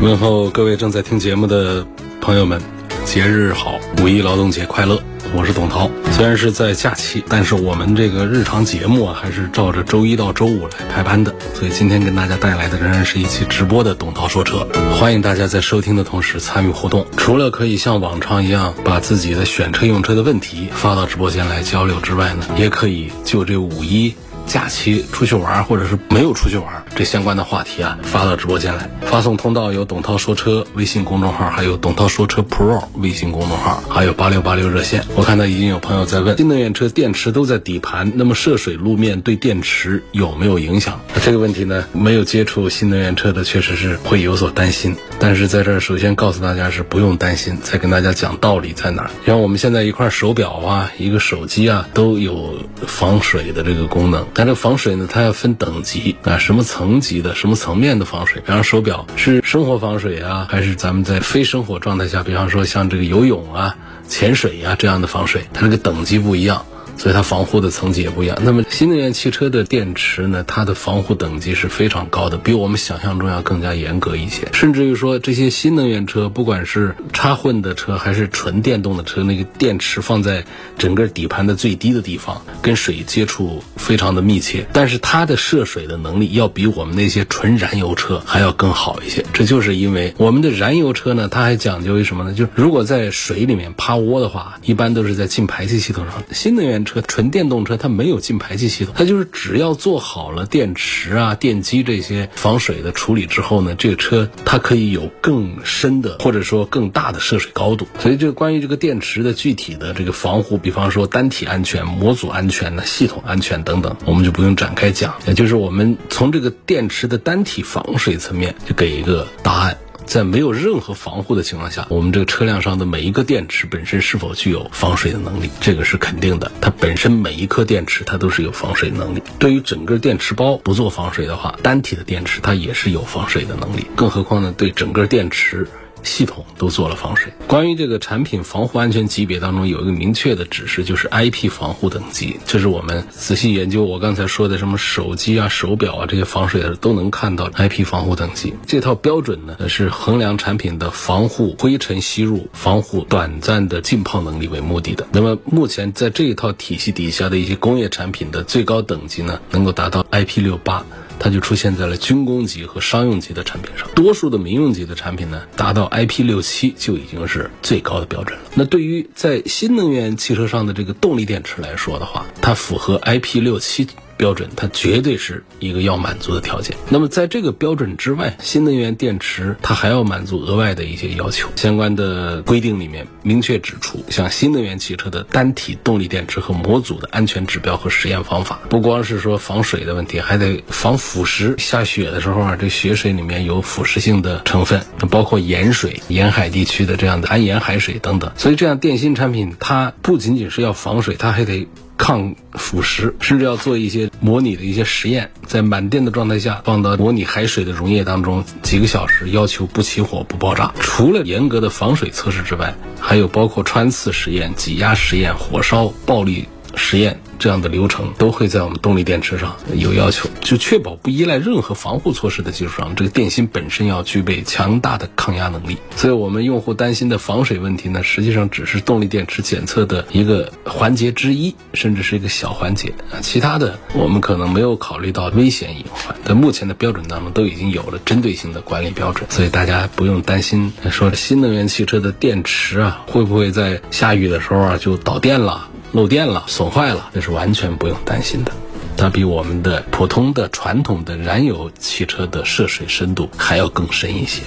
问候各位正在听节目的朋友们，节日好，五一劳动节快乐！我是董涛。虽然是在假期，但是我们这个日常节目啊，还是照着周一到周五来排班的。所以今天跟大家带来的仍然是一期直播的董涛说车。欢迎大家在收听的同时参与互动，除了可以像往常一样把自己的选车用车的问题发到直播间来交流之外呢，也可以就这五一。假期出去玩，或者是没有出去玩，这相关的话题啊，发到直播间来。发送通道有董涛说车微信公众号，还有董涛说车 Pro 微信公众号，还有八六八六热线。我看到已经有朋友在问，新能源车电池都在底盘，那么涉水路面对电池有没有影响？这个问题呢，没有接触新能源车的，确实是会有所担心。但是在这儿，首先告诉大家是不用担心，再跟大家讲道理在哪儿。像我们现在一块手表啊，一个手机啊，都有防水的这个功能。但这防水呢，它要分等级啊，什么层层级的，什么层面的防水。比方手表是生活防水啊，还是咱们在非生活状态下，比方说像这个游泳啊、潜水呀这样的防水，它这个等级不一样。所以它防护的层级也不一样。那么新能源汽车的电池呢，它的防护等级是非常高的，比我们想象中要更加严格一些。甚至于说，这些新能源车，不管是插混的车还是纯电动的车，那个电池放在整个底盘的最低的地方，跟水接触非常的密切，但是它的涉水的能力要比我们那些纯燃油车还要更好一些。这就是因为我们的燃油车呢，它还讲究于什么呢？就如果在水里面趴窝的话，一般都是在进排气系统上。新能源车。纯电动车它没有进排气系统，它就是只要做好了电池啊、电机这些防水的处理之后呢，这个车它可以有更深的或者说更大的涉水高度。所以这个关于这个电池的具体的这个防护，比方说单体安全、模组安全呢、系统安全等等，我们就不用展开讲。也就是我们从这个电池的单体防水层面就给一个答案。在没有任何防护的情况下，我们这个车辆上的每一个电池本身是否具有防水的能力，这个是肯定的。它本身每一颗电池它都是有防水能力。对于整个电池包不做防水的话，单体的电池它也是有防水的能力。更何况呢，对整个电池。系统都做了防水。关于这个产品防护安全级别当中有一个明确的指示，就是 IP 防护等级。这是我们仔细研究我刚才说的什么手机啊、手表啊这些防水的都能看到 IP 防护等级。这套标准呢是衡量产品的防护灰尘吸入、防护短暂的浸泡能力为目的的。那么目前在这一套体系底下的一些工业产品的最高等级呢，能够达到 IP 六八。它就出现在了军工级和商用级的产品上，多数的民用级的产品呢，达到 IP 六七就已经是最高的标准了。那对于在新能源汽车上的这个动力电池来说的话，它符合 IP 六七。标准它绝对是一个要满足的条件。那么在这个标准之外，新能源电池它还要满足额外的一些要求。相关的规定里面明确指出，像新能源汽车的单体动力电池和模组的安全指标和实验方法，不光是说防水的问题，还得防腐蚀。下雪的时候啊，这雪水里面有腐蚀性的成分，包括盐水、沿海地区的这样的含盐海水等等。所以这样电芯产品它不仅仅是要防水，它还得。抗腐蚀，甚至要做一些模拟的一些实验，在满电的状态下放到模拟海水的溶液当中几个小时，要求不起火不爆炸。除了严格的防水测试之外，还有包括穿刺实验、挤压实验、火烧暴力实验。这样的流程都会在我们动力电池上有要求，就确保不依赖任何防护措施的基础上，这个电芯本身要具备强大的抗压能力。所以，我们用户担心的防水问题呢，实际上只是动力电池检测的一个环节之一，甚至是一个小环节啊。其他的我们可能没有考虑到危险隐患，在目前的标准当中都已经有了针对性的管理标准，所以大家不用担心说新能源汽车的电池啊会不会在下雨的时候啊就导电了。漏电了，损坏了，那是完全不用担心的。它比我们的普通的传统的燃油汽车的涉水深度还要更深一些。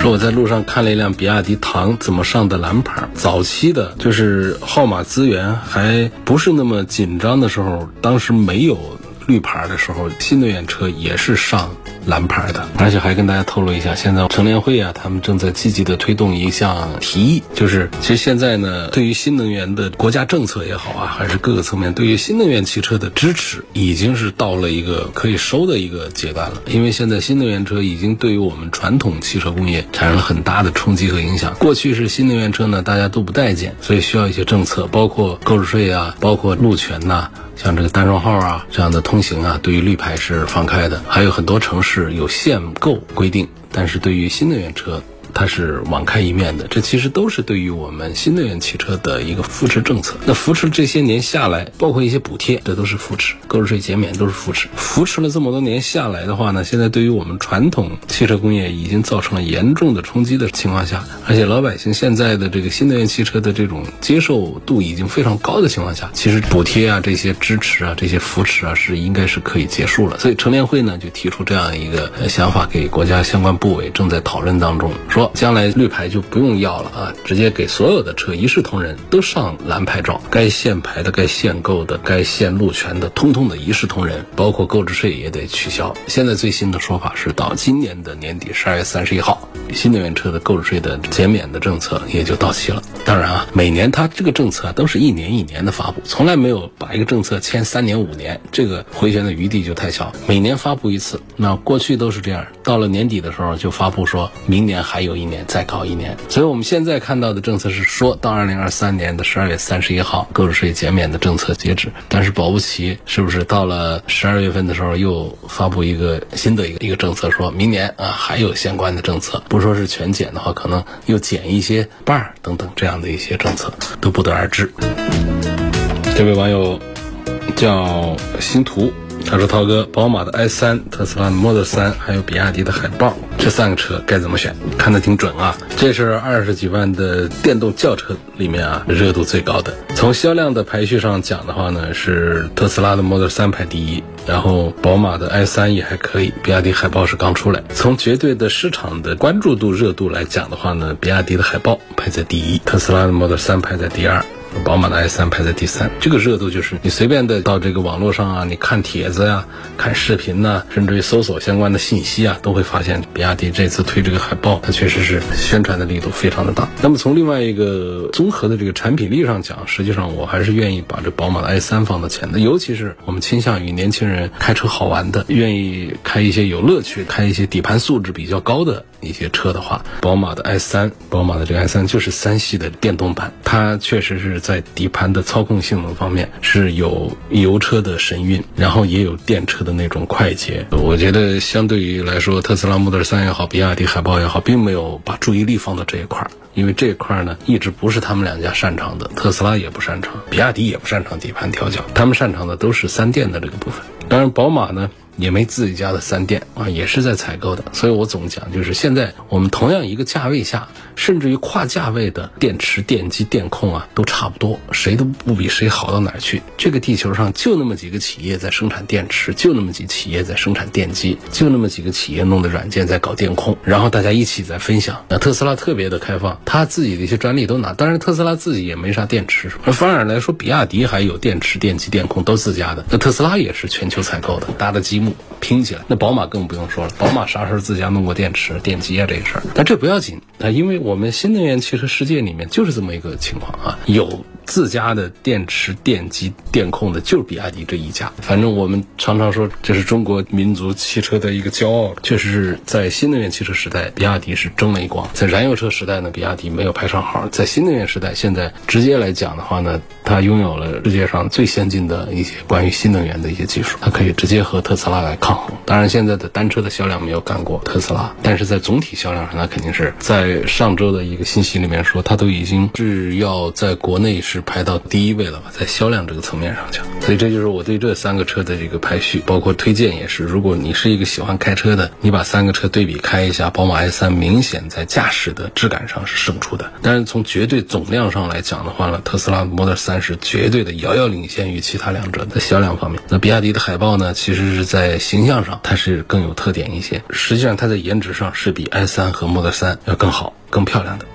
说我在路上看了一辆比亚迪唐，怎么上的蓝牌？早期的就是号码资源还不是那么紧张的时候，当时没有绿牌的时候，新能源车也是上。蓝牌的，而且还跟大家透露一下，现在乘联会啊，他们正在积极的推动一项提议，就是其实现在呢，对于新能源的国家政策也好啊，还是各个层面对于新能源汽车的支持，已经是到了一个可以收的一个阶段了。因为现在新能源车已经对于我们传统汽车工业产生了很大的冲击和影响。过去是新能源车呢，大家都不待见，所以需要一些政策，包括购置税啊，包括路权呐。像这个单双号啊这样的通行啊，对于绿牌是放开的，还有很多城市有限购规定，但是对于新能源车。它是网开一面的，这其实都是对于我们新能源汽车的一个扶持政策。那扶持这些年下来，包括一些补贴，这都是扶持；购置税减免都是扶持。扶持了这么多年下来的话呢，现在对于我们传统汽车工业已经造成了严重的冲击的情况下，而且老百姓现在的这个新能源汽车的这种接受度已经非常高的情况下，其实补贴啊、这些支持啊、这些扶持啊，是应该是可以结束了。所以乘联会呢就提出这样一个想法，给国家相关部委正在讨论当中，说。将来绿牌就不用要了啊，直接给所有的车一视同仁，都上蓝牌照。该限牌的、该限购的、该限路权的，通通的一视同仁，包括购置税也得取消。现在最新的说法是，到今年的年底十二月三十一号，新能源车的购置税的减免的政策也就到期了。当然啊，每年它这个政策都是一年一年的发布，从来没有把一个政策签三年五年，这个回旋的余地就太小。每年发布一次，那过去都是这样，到了年底的时候就发布说明年还有。有一年再搞一年，所以我们现在看到的政策是说到二零二三年的十二月三十一号购置税减免的政策截止，但是保不齐是不是到了十二月份的时候又发布一个新的一个一个政策，说明年啊还有相关的政策，不说是全减的话，可能又减一些半儿等等这样的一些政策都不得而知。这位网友叫星图。他说：“涛哥，宝马的 i3、特斯拉的 Model 3，还有比亚迪的海豹，这三个车该怎么选？看得挺准啊！这是二十几万的电动轿车里面啊，热度最高的。从销量的排序上讲的话呢，是特斯拉的 Model 3排第一，然后宝马的 i3 也还可以，比亚迪海豹是刚出来。从绝对的市场的关注度、热度来讲的话呢，比亚迪的海豹排在第一，特斯拉的 Model 3排在第二。”宝马的 i 三排在第三，这个热度就是你随便的到这个网络上啊，你看帖子呀、看视频呐，甚至于搜索相关的信息啊，都会发现比亚迪这次推这个海豹，它确实是宣传的力度非常的大。那么从另外一个综合的这个产品力上讲，实际上我还是愿意把这宝马的 i 三放到前的，尤其是我们倾向于年轻人开车好玩的，愿意开一些有乐趣、开一些底盘素质比较高的一些车的话，宝马的 i 三，宝马的这个 i 三就是三系的电动版，它确实是。在底盘的操控性能方面是有油车的神韵，然后也有电车的那种快捷。我觉得相对于来说，特斯拉 Model 3也好，比亚迪海豹也好，并没有把注意力放到这一块儿，因为这一块儿呢一直不是他们两家擅长的，特斯拉也不擅长，比亚迪也不擅长底盘调教，他们擅长的都是三电的这个部分。当然，宝马呢。也没自己家的三电啊，也是在采购的，所以我总讲，就是现在我们同样一个价位下，甚至于跨价位的电池、电机、电控啊，都差不多，谁都不比谁好到哪儿去。这个地球上就那么几个企业在生产电池，就那么几企业在生产电机，就那么几个企业弄的软件在搞电控，然后大家一起在分享。那特斯拉特别的开放，他自己的一些专利都拿，当然特斯拉自己也没啥电池，反而来说，比亚迪还有电池、电机、电控都自家的，那特斯拉也是全球采购的，搭的积木。拼起来，那宝马更不用说了。宝马啥时候自家弄过电池、电机啊这个事儿？但这不要紧啊，因为我们新能源汽车世界里面就是这么一个情况啊，有。自家的电池、电机、电控的，就是比亚迪这一家。反正我们常常说，这是中国民族汽车的一个骄傲。确实是在新能源汽车时代，比亚迪是争了一光；在燃油车时代呢，比亚迪没有排上号。在新能源时代，现在直接来讲的话呢，它拥有了世界上最先进的一些关于新能源的一些技术，它可以直接和特斯拉来抗衡。当然，现在的单车的销量没有干过特斯拉，但是在总体销量上，那肯定是在上周的一个信息里面说，它都已经是要在国内是。排到第一位了吧，在销量这个层面上讲，所以这就是我对这三个车的这个排序，包括推荐也是。如果你是一个喜欢开车的，你把三个车对比开一下，宝马 i3 明显在驾驶的质感上是胜出的。但是从绝对总量上来讲的话呢，特斯拉 Model 3是绝对的遥遥领先于其他两者的销量方面。那比亚迪的海豹呢，其实是在形象上它是更有特点一些，实际上它在颜值上是比 i 三和 Model 三要更好、更漂亮的。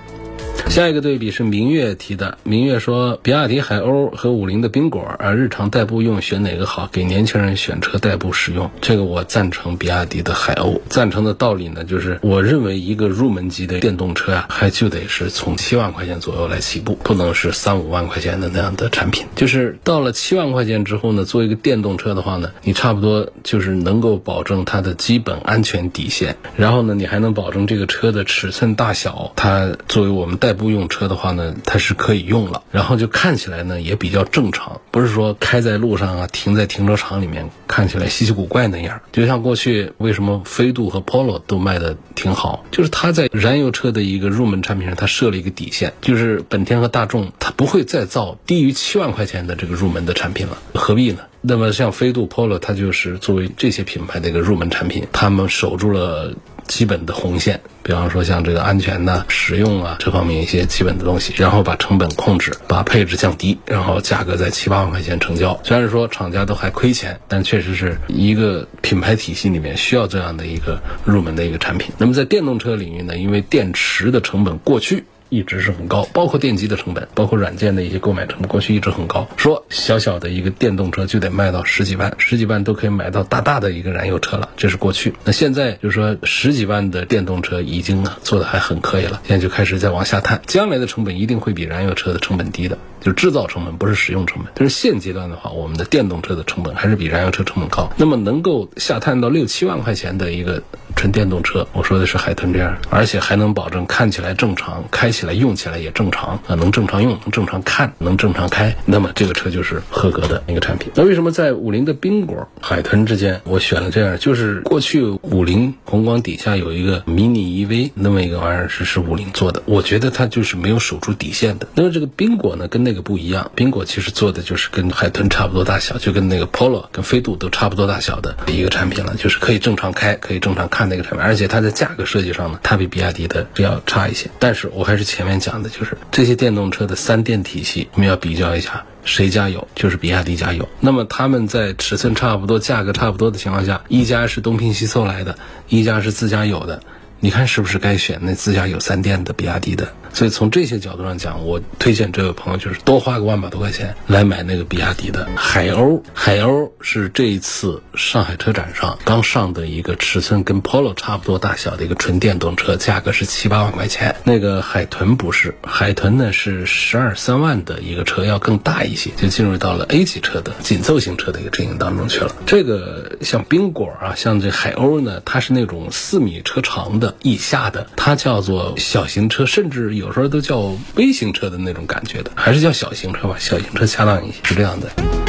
下一个对比是明月提的，明月说，比亚迪海鸥和五菱的缤果啊，日常代步用选哪个好？给年轻人选车代步使用，这个我赞成比亚迪的海鸥。赞成的道理呢，就是我认为一个入门级的电动车啊，还就得是从七万块钱左右来起步，不能是三五万块钱的那样的产品。就是到了七万块钱之后呢，做一个电动车的话呢，你差不多就是能够保证它的基本安全底线，然后呢，你还能保证这个车的尺寸大小，它作为我们代步用车的话呢，它是可以用了，然后就看起来呢也比较正常，不是说开在路上啊，停在停车场里面看起来稀奇古怪那样。就像过去为什么飞度和 Polo 都卖的挺好，就是它在燃油车的一个入门产品上，它设了一个底线，就是本田和大众它不会再造低于七万块钱的这个入门的产品了，何必呢？那么像飞度、Polo，它就是作为这些品牌的一个入门产品，他们守住了。基本的红线，比方说像这个安全呐、实用啊这方面一些基本的东西，然后把成本控制，把配置降低，然后价格在七八万块钱成交。虽然说厂家都还亏钱，但确实是一个品牌体系里面需要这样的一个入门的一个产品。那么在电动车领域呢，因为电池的成本过去。一直是很高，包括电机的成本，包括软件的一些购买成本，过去一直很高。说小小的一个电动车就得卖到十几万，十几万都可以买到大大的一个燃油车了，这是过去。那现在就是说十几万的电动车已经做的还很可以了，现在就开始在往下探，将来的成本一定会比燃油车的成本低的，就制造成本不是使用成本。但是现阶段的话，我们的电动车的成本还是比燃油车成本高。那么能够下探到六七万块钱的一个纯电动车，我说的是海豚这样，而且还能保证看起来正常，开起来用起来也正常啊，能正常用，能正常看，能正常开，那么这个车就是合格的一个产品。那为什么在五菱的缤果、海豚之间，我选了这样？就是过去五菱宏光底下有一个迷你 EV 那么一个玩意儿是是五菱做的，我觉得它就是没有守住底线的。那么这个缤果呢，跟那个不一样，缤果其实做的就是跟海豚差不多大小，就跟那个 Polo 跟飞度都差不多大小的一个产品了，就是可以正常开，可以正常看的一个产品，而且它在价格设计上呢，它比比亚迪的要差一些。但是我还是前面讲的，就是这些电动车的三电体系，我们要比较一下谁家有，就是比亚迪家有。那么他们在尺寸差不多、价格差不多的情况下，一家是东拼西凑来的，一家是自家有的。你看是不是该选那自家有三电的比亚迪的？所以从这些角度上讲，我推荐这位朋友就是多花个万把多块钱来买那个比亚迪的海鸥。海鸥是这一次上海车展上刚上的一个尺寸跟 Polo 差不多大小的一个纯电动车，价格是七八万块钱。那个海豚不是，海豚呢是十二三万的一个车，要更大一些，就进入到了 A 级车的紧凑型车的一个阵营当中去了。这个像宾果啊，像这海鸥呢，它是那种四米车长的以下的，它叫做小型车，甚至有时候都叫微型车的那种感觉的，还是叫小型车吧，小型车恰当一些，是这样的。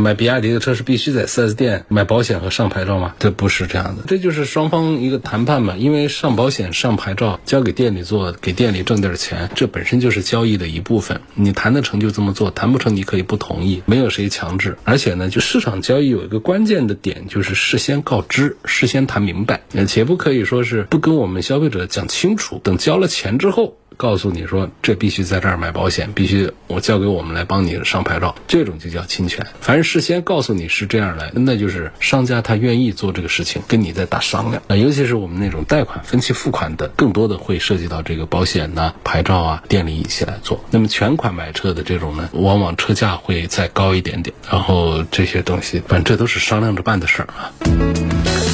买比亚迪的车是必须在 4S 店买保险和上牌照吗？这不是这样的，这就是双方一个谈判嘛。因为上保险、上牌照交给店里做，给店里挣点钱，这本身就是交易的一部分。你谈得成就这么做，谈不成你可以不同意，没有谁强制。而且呢，就市场交易有一个关键的点，就是事先告知，事先谈明白，且不可以说是不跟我们消费者讲清楚，等交了钱之后。告诉你说，这必须在这儿买保险，必须我交给我们来帮你上牌照，这种就叫侵权。凡是事先告诉你是这样来，那就是商家他愿意做这个事情，跟你在打商量。啊，尤其是我们那种贷款分期付款的，更多的会涉及到这个保险呐、牌照啊、店里一起来做。那么全款买车的这种呢，往往车价会再高一点点。然后这些东西，反正这都是商量着办的事儿啊。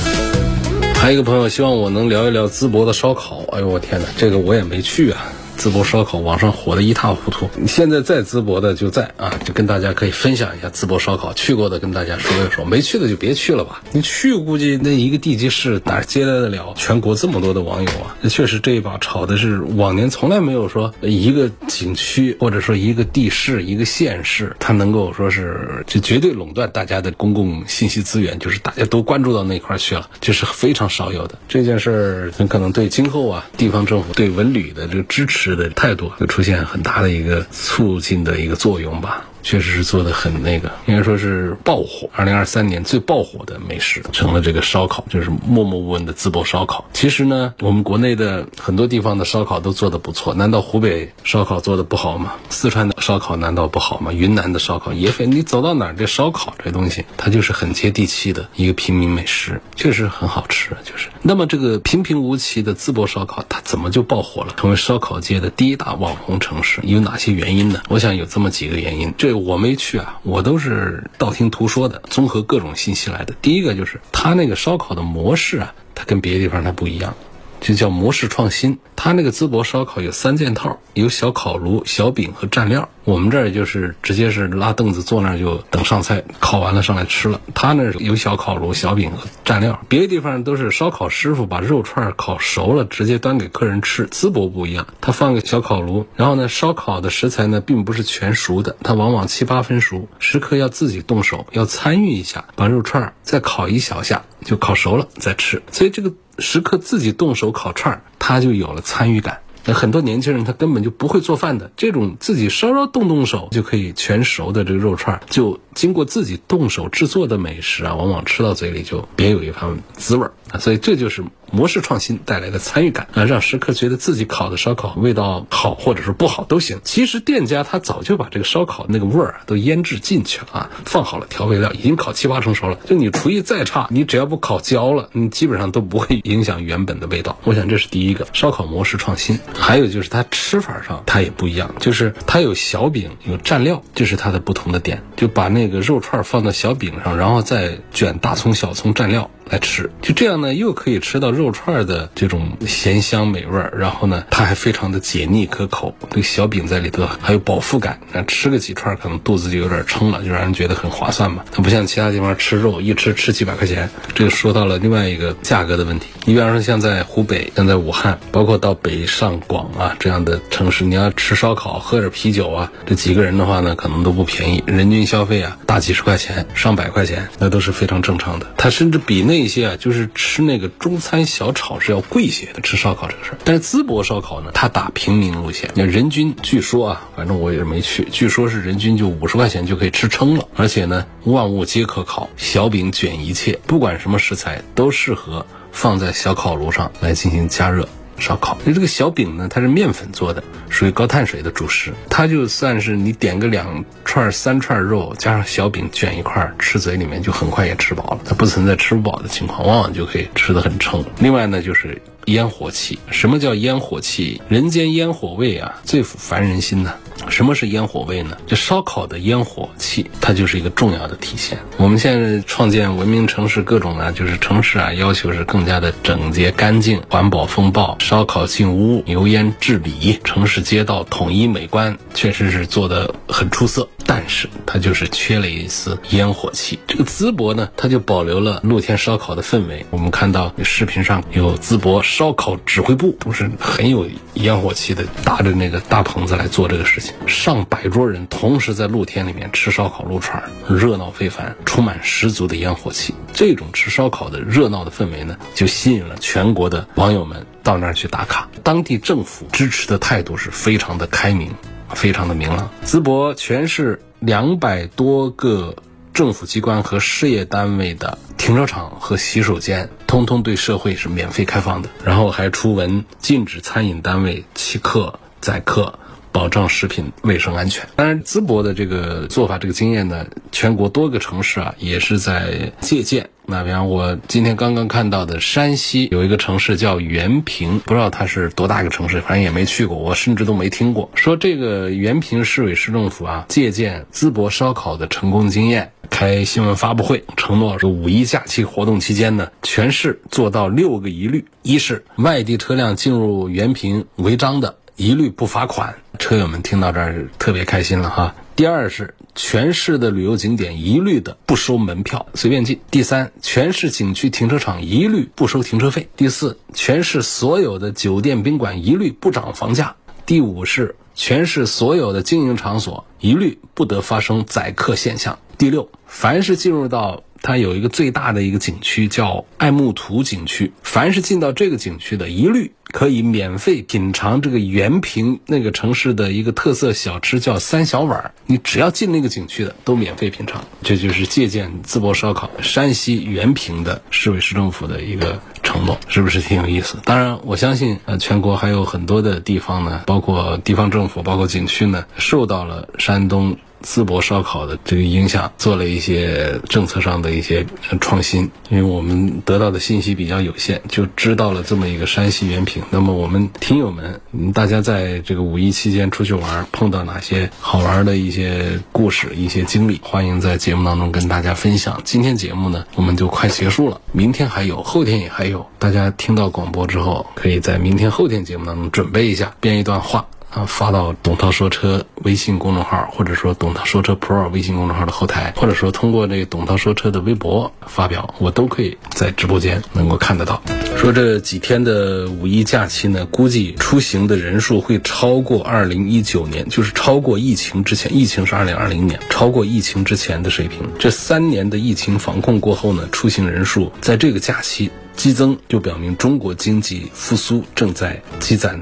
还有一个朋友希望我能聊一聊淄博的烧烤。哎呦我天哪，这个我也没去啊。淄博烧烤网上火的一塌糊涂，现在在淄博的就在啊，就跟大家可以分享一下淄博烧烤。去过的跟大家说一说，没去的就别去了吧。你去估计那一个地级市哪接待得了全国这么多的网友啊？那确实这一把炒的是往年从来没有说一个景区或者说一个地市一个县市，它能够说是就绝对垄断大家的公共信息资源，就是大家都关注到那块去了，这是非常少有的。这件事儿很可能对今后啊地方政府对文旅的这个支持。的态度会出现很大的一个促进的一个作用吧。确实是做的很那个，应该说是爆火。二零二三年最爆火的美食成了这个烧烤，就是默默无闻的淄博烧烤。其实呢，我们国内的很多地方的烧烤都做的不错，难道湖北烧烤做的不好吗？四川的烧烤难道不好吗？云南的烧烤也非，你走到哪儿，这烧烤这东西，它就是很接地气的一个平民美食，确实很好吃。就是那么这个平平无奇的淄博烧烤，它怎么就爆火了，成为烧烤界的第一大网红城市？有哪些原因呢？我想有这么几个原因。这我没去啊，我都是道听途说的，综合各种信息来的。第一个就是它那个烧烤的模式啊，它跟别的地方它不一样。就叫模式创新，它那个淄博烧烤有三件套，有小烤炉、小饼和蘸料。我们这儿就是直接是拉凳子坐那儿就等上菜，烤完了上来吃了。他那儿有小烤炉、小饼和蘸料，别的地方都是烧烤师傅把肉串烤熟了直接端给客人吃。淄博不一样，他放个小烤炉，然后呢，烧烤的食材呢并不是全熟的，它往往七八分熟，食客要自己动手，要参与一下，把肉串再烤一小下就烤熟了再吃。所以这个。时刻自己动手烤串儿，他就有了参与感。那很多年轻人他根本就不会做饭的，这种自己稍稍动动手就可以全熟的这个肉串儿，就经过自己动手制作的美食啊，往往吃到嘴里就别有一番滋味儿所以这就是。模式创新带来的参与感啊，让食客觉得自己烤的烧烤味道好，或者是不好都行。其实店家他早就把这个烧烤那个味儿都腌制进去了啊，放好了调味料，已经烤七八成熟了。就你厨艺再差，你只要不烤焦了，你基本上都不会影响原本的味道。我想这是第一个烧烤模式创新。还有就是它吃法上它也不一样，就是它有小饼有蘸料，这是它的不同的点。就把那个肉串放到小饼上，然后再卷大葱、小葱蘸料。来吃，就这样呢，又可以吃到肉串的这种咸香美味儿，然后呢，它还非常的解腻可口。这个小饼在里头还有饱腹感，那吃个几串可能肚子就有点撑了，就让人觉得很划算嘛。它不像其他地方吃肉一吃吃几百块钱。这个说到了另外一个价格的问题。你比方说像在湖北，像在武汉，包括到北上广啊这样的城市，你要吃烧烤、喝点啤酒啊，这几个人的话呢，可能都不便宜，人均消费啊大几十块钱、上百块钱，那都是非常正常的。它甚至比那。一些啊，就是吃那个中餐小炒是要贵些的，吃烧烤这个事儿。但是淄博烧烤呢，它打平民路线，那人均据说啊，反正我也是没去，据说是人均就五十块钱就可以吃撑了。而且呢，万物皆可烤，小饼卷一切，不管什么食材都适合放在小烤炉上来进行加热。烧烤，那这个小饼呢？它是面粉做的，属于高碳水的主食。它就算是你点个两串、三串肉，加上小饼卷一块儿，吃嘴里面就很快也吃饱了。它不存在吃不饱的情况，往往就可以吃得很撑。另外呢，就是烟火气。什么叫烟火气？人间烟火味啊，最烦人心呢。什么是烟火味呢？这烧烤的烟火气，它就是一个重要的体现。我们现在创建文明城市，各种呢，就是城市啊，要求是更加的整洁干净、环保风暴、烧烤进屋、油烟治理、城市街道统一美观，确实是做的很出色。但是它就是缺了一丝烟火气。这个淄博呢，它就保留了露天烧烤的氛围。我们看到视频上有淄博烧烤指挥部，都是很有烟火气的，搭着那个大棚子来做这个事情。上百桌人同时在露天里面吃烧烤撸串，热闹非凡，充满十足的烟火气。这种吃烧烤的热闹的氛围呢，就吸引了全国的网友们到那儿去打卡。当地政府支持的态度是非常的开明。非常的明朗，淄博全市两百多个政府机关和事业单位的停车场和洗手间，通通对社会是免费开放的。然后还出文禁止餐饮单位欺客宰客。保障食品卫生安全。当然，淄博的这个做法、这个经验呢，全国多个城市啊也是在借鉴。那比方我今天刚刚看到的，山西有一个城市叫原平，不知道它是多大一个城市，反正也没去过，我甚至都没听过。说这个原平市委市政府啊，借鉴淄博烧烤的成功经验，开新闻发布会，承诺说五一假期活动期间呢，全市做到六个一律：一是外地车辆进入原平违章的。一律不罚款，车友们听到这儿特别开心了哈。第二是全市的旅游景点一律的不收门票，随便进。第三，全市景区停车场一律不收停车费。第四，全市所有的酒店宾馆一律不涨房价。第五是全市所有的经营场所一律不得发生宰客现象。第六，凡是进入到它有一个最大的一个景区叫爱慕图景区，凡是进到这个景区的，一律可以免费品尝这个原平那个城市的一个特色小吃，叫三小碗。你只要进那个景区的，都免费品尝。这就是借鉴淄博烧烤山西原平的市委市政府的一个承诺，是不是挺有意思？当然，我相信呃，全国还有很多的地方呢，包括地方政府，包括景区呢，受到了山东。淄博烧烤的这个影响，做了一些政策上的一些创新。因为我们得到的信息比较有限，就知道了这么一个山西原平。那么我们听友们，大家在这个五一期间出去玩，碰到哪些好玩的一些故事、一些经历，欢迎在节目当中跟大家分享。今天节目呢，我们就快结束了，明天还有，后天也还有。大家听到广播之后，可以在明天、后天节目当中准备一下，编一段话。啊，发到董涛说车微信公众号，或者说董涛说车 Pro 微信公众号的后台，或者说通过这个董涛说车的微博发表，我都可以在直播间能够看得到。说这几天的五一假期呢，估计出行的人数会超过二零一九年，就是超过疫情之前，疫情是二零二零年，超过疫情之前的水平。这三年的疫情防控过后呢，出行人数在这个假期激增，就表明中国经济复苏正在积攒。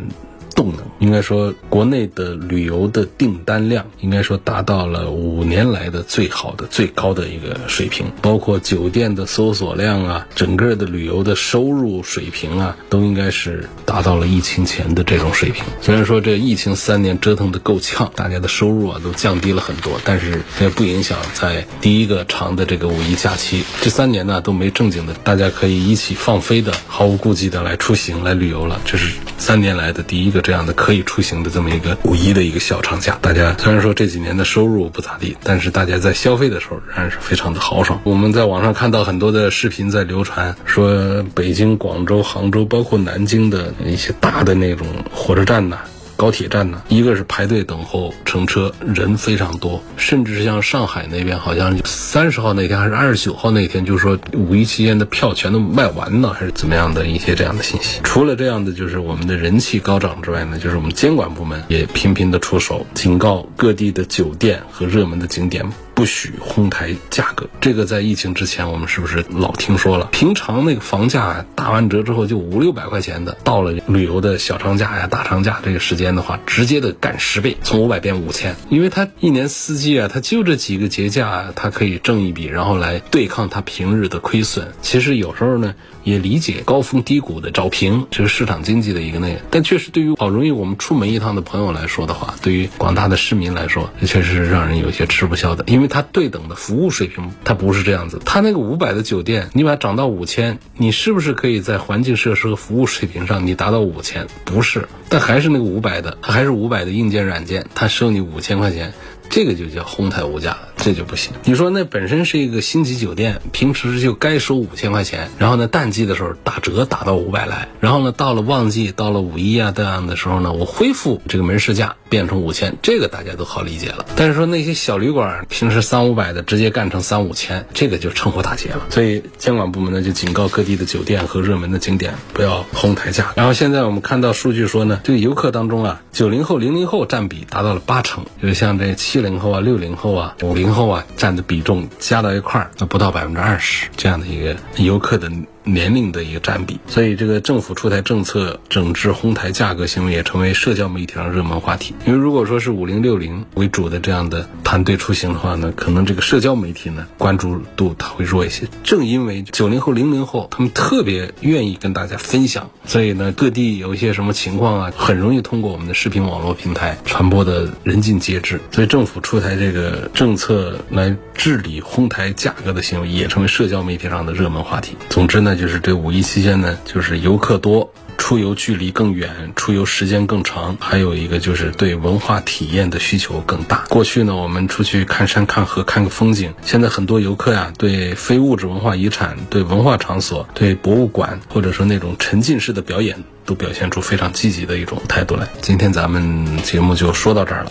动能应该说，国内的旅游的订单量应该说达到了五年来的最好的、最高的一个水平，包括酒店的搜索量啊，整个的旅游的收入水平啊，都应该是达到了疫情前的这种水平。虽然说这疫情三年折腾的够呛，大家的收入啊都降低了很多，但是也不影响在第一个长的这个五一假期，这三年呢都没正经的，大家可以一起放飞的、毫无顾忌的来出行、来旅游了。这是三年来的第一个。这这样的可以出行的这么一个五一的一个小长假，大家虽然说这几年的收入不咋地，但是大家在消费的时候仍然是非常的豪爽。我们在网上看到很多的视频在流传，说北京、广州、杭州，包括南京的一些大的那种火车站呢。高铁站呢，一个是排队等候乘车，人非常多，甚至是像上海那边，好像三十号那天还是二十九号那天，就是说五一期间的票全都卖完了，还是怎么样的一些这样的信息。除了这样的，就是我们的人气高涨之外呢，就是我们监管部门也频频的出手，警告各地的酒店和热门的景点。不许哄抬价格，这个在疫情之前我们是不是老听说了？平常那个房价打完折之后就五六百块钱的，到了旅游的小长假呀、大长假这个时间的话，直接的干十倍，从五百变五千，因为它一年四季啊，它就这几个节假，它可以挣一笔，然后来对抗它平日的亏损。其实有时候呢。也理解高峰低谷的找平，这是市场经济的一个那个。但确实对于好容易我们出门一趟的朋友来说的话，对于广大的市民来说，确实是让人有些吃不消的。因为它对等的服务水平，它不是这样子。它那个五百的酒店，你把它涨到五千，你是不是可以在环境设施和服务水平上你达到五千？不是，但还是那个五百的，它还是五百的硬件软件，它收你五千块钱。这个就叫哄抬物价了，这就不行。你说那本身是一个星级酒店，平时就该收五千块钱，然后呢淡季的时候打折打到五百来，然后呢到了旺季，到了五一啊这样的时候呢，我恢复这个门市价变成五千，这个大家都好理解了。但是说那些小旅馆平时三五百的直接干成三五千，这个就趁火打劫了。所以监管部门呢就警告各地的酒店和热门的景点不要哄抬价。然后现在我们看到数据说呢，这个游客当中啊，九零后、零零后占比达到了八成，就像这七。七零后啊，六零后啊，五零后啊，占的比重加到一块儿，那不到百分之二十，这样的一个游客的。年龄的一个占比，所以这个政府出台政策整治哄抬价格行为也成为社交媒体上热门话题。因为如果说是五零六零为主的这样的团队出行的话呢，可能这个社交媒体呢关注度它会弱一些。正因为九零后、零零后他们特别愿意跟大家分享，所以呢各地有一些什么情况啊，很容易通过我们的视频网络平台传播的人尽皆知。所以政府出台这个政策来治理哄抬价格的行为，也成为社交媒体上的热门话题。总之呢。那就是这五一期间呢，就是游客多，出游距离更远，出游时间更长，还有一个就是对文化体验的需求更大。过去呢，我们出去看山看河看个风景，现在很多游客呀，对非物质文化遗产、对文化场所、对博物馆，或者说那种沉浸式的表演，都表现出非常积极的一种态度来。今天咱们节目就说到这儿了。